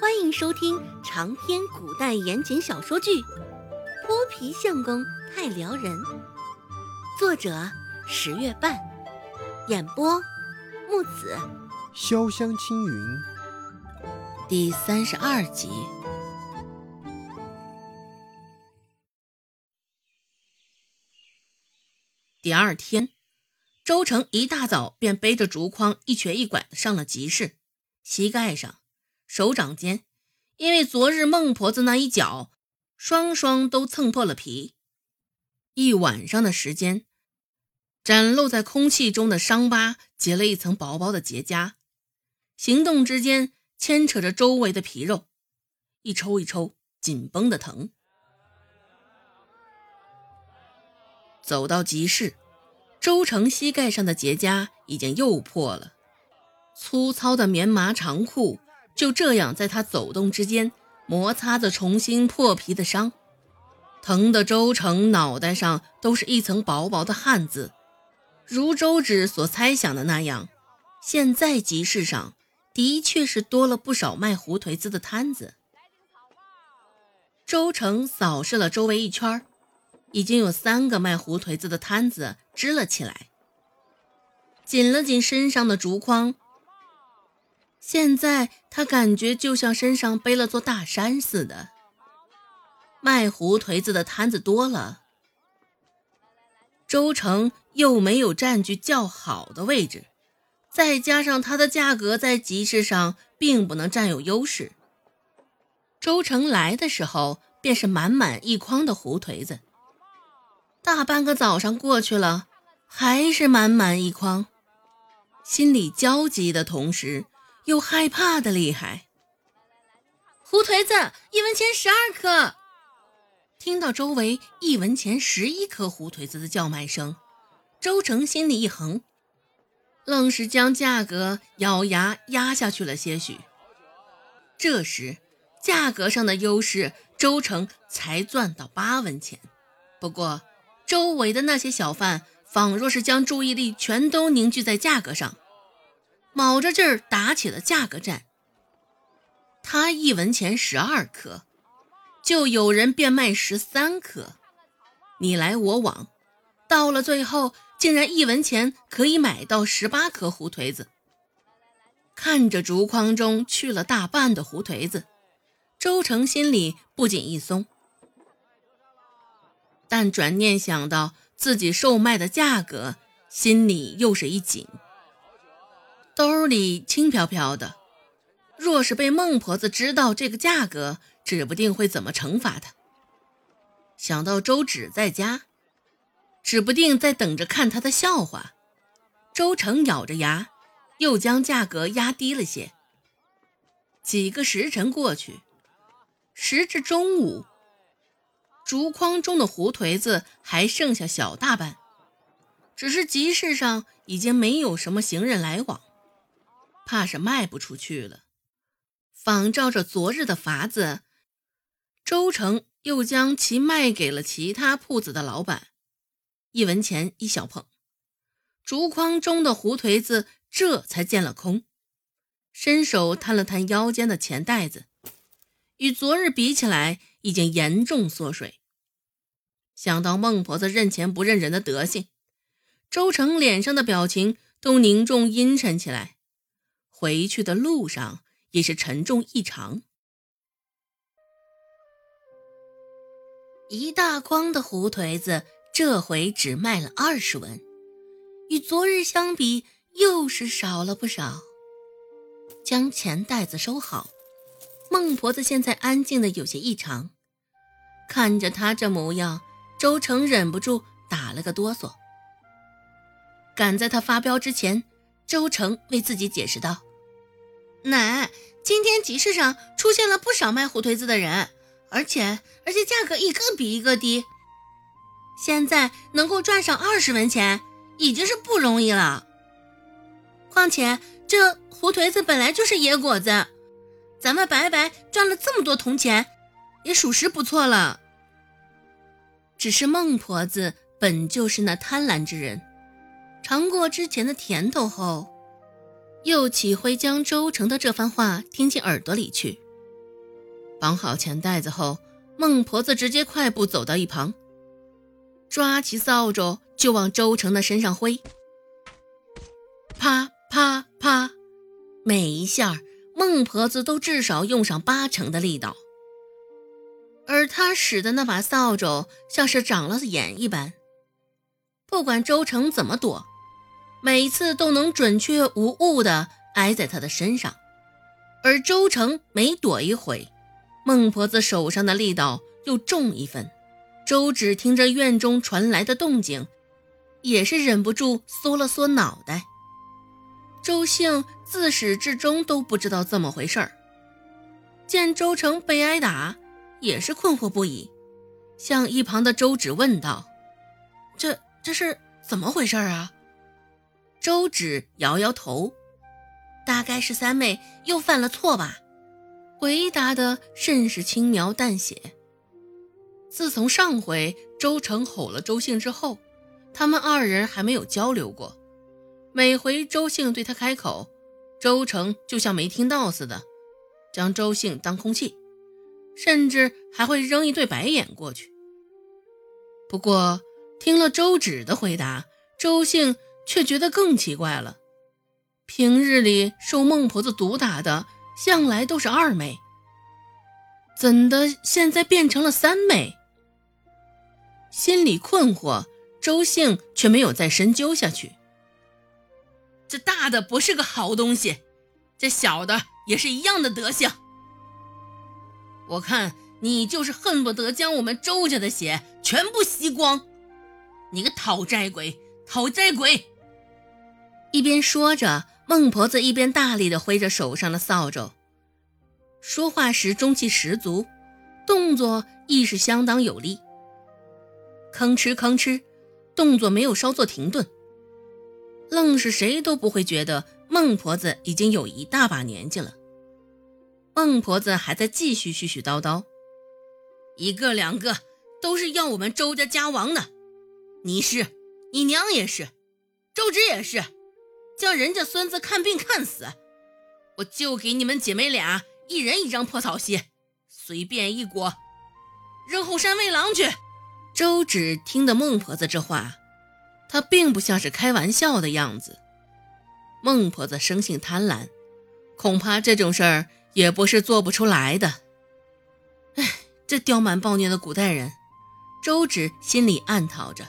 欢迎收听长篇古代言情小说剧《泼皮相公太撩人》，作者十月半，演播木子潇湘青云，第三十二集。第二天，周成一大早便背着竹筐，一瘸一拐的上了集市，膝盖上。手掌间，因为昨日孟婆子那一脚，双双都蹭破了皮。一晚上的时间，展露在空气中的伤疤结了一层薄薄的结痂，行动之间牵扯着周围的皮肉，一抽一抽，紧绷的疼。走到集市，周成膝盖上的结痂已经又破了，粗糙的棉麻长裤。就这样，在他走动之间，摩擦着重新破皮的伤，疼的周成脑袋上都是一层薄薄的汗渍。如周芷所猜想的那样，现在集市上的确是多了不少卖胡颓子的摊子。周成扫视了周围一圈，已经有三个卖胡颓子的摊子支了起来，紧了紧身上的竹筐。现在他感觉就像身上背了座大山似的。卖胡颓子的摊子多了，周成又没有占据较好的位置，再加上它的价格在集市上并不能占有优势。周成来的时候便是满满一筐的胡颓子，大半个早上过去了，还是满满一筐，心里焦急的同时。又害怕的厉害。胡颓子一文钱十二颗。听到周围一文钱十一颗胡颓子的叫卖声，周成心里一横，愣是将价格咬牙压下去了些许。这时，价格上的优势，周成才赚到八文钱。不过，周围的那些小贩仿若是将注意力全都凝聚在价格上。卯着劲儿打起了价格战。他一文钱十二颗，就有人变卖十三颗，你来我往，到了最后，竟然一文钱可以买到十八颗胡颓子。看着竹筐中去了大半的胡颓子，周成心里不仅一松，但转念想到自己售卖的价格，心里又是一紧。兜里轻飘飘的，若是被孟婆子知道这个价格，指不定会怎么惩罚他。想到周芷在家，指不定在等着看他的笑话。周成咬着牙，又将价格压低了些。几个时辰过去，时至中午，竹筐中的胡颓子还剩下小大半，只是集市上已经没有什么行人来往。怕是卖不出去了。仿照着昨日的法子，周成又将其卖给了其他铺子的老板，一文钱一小捧。竹筐中的胡颓子这才见了空，伸手探了探腰间的钱袋子，与昨日比起来，已经严重缩水。想到孟婆子认钱不认人的德性，周成脸上的表情都凝重阴沉起来。回去的路上也是沉重异常，一大筐的胡颓子这回只卖了二十文，与昨日相比又是少了不少。将钱袋子收好，孟婆子现在安静的有些异常，看着她这模样，周成忍不住打了个哆嗦。赶在他发飙之前，周成为自己解释道。奶，今天集市上出现了不少卖胡颓子的人，而且而且价格一个比一个低。现在能够赚上二十文钱，已经是不容易了。况且这胡颓子本来就是野果子，咱们白白赚了这么多铜钱，也属实不错了。只是孟婆子本就是那贪婪之人，尝过之前的甜头后。又岂会将周成的这番话听进耳朵里去？绑好钱袋子后，孟婆子直接快步走到一旁，抓起扫帚就往周成的身上挥。啪啪啪，每一下孟婆子都至少用上八成的力道，而她使的那把扫帚像是长了眼一般，不管周成怎么躲，每次都能准确无误地挨在他的身上。而周成每躲一回，孟婆子手上的力道又重一分。周芷听着院中传来的动静，也是忍不住缩了缩脑袋。周兴自始至终都不知道怎么回事儿，见周成被挨打，也是困惑不已，向一旁的周芷问道：“这这是怎么回事儿啊？”周芷摇摇头。大概是三妹又犯了错吧，回答的甚是轻描淡写。自从上回周成吼了周兴之后，他们二人还没有交流过。每回周兴对他开口，周成就像没听到似的，将周兴当空气，甚至还会扔一对白眼过去。不过听了周芷的回答，周兴却觉得更奇怪了。平日里受孟婆子毒打的，向来都是二妹，怎的现在变成了三妹？心里困惑，周兴却没有再深究下去。这大的不是个好东西，这小的也是一样的德行。我看你就是恨不得将我们周家的血全部吸光，你个讨债鬼，讨债鬼！一边说着。孟婆子一边大力地挥着手上的扫帚，说话时中气十足，动作亦是相当有力。吭哧吭哧，动作没有稍作停顿，愣是谁都不会觉得孟婆子已经有一大把年纪了。孟婆子还在继续絮絮叨叨：“一个两个都是要我们周家家亡的，你是，你娘也是，周芷也是。”叫人家孙子看病看死，我就给你们姐妹俩一人一张破草席，随便一裹，扔后山喂狼去。周芷听得孟婆子这话，她并不像是开玩笑的样子。孟婆子生性贪婪，恐怕这种事儿也不是做不出来的。哎，这刁蛮暴虐的古代人，周芷心里暗讨着。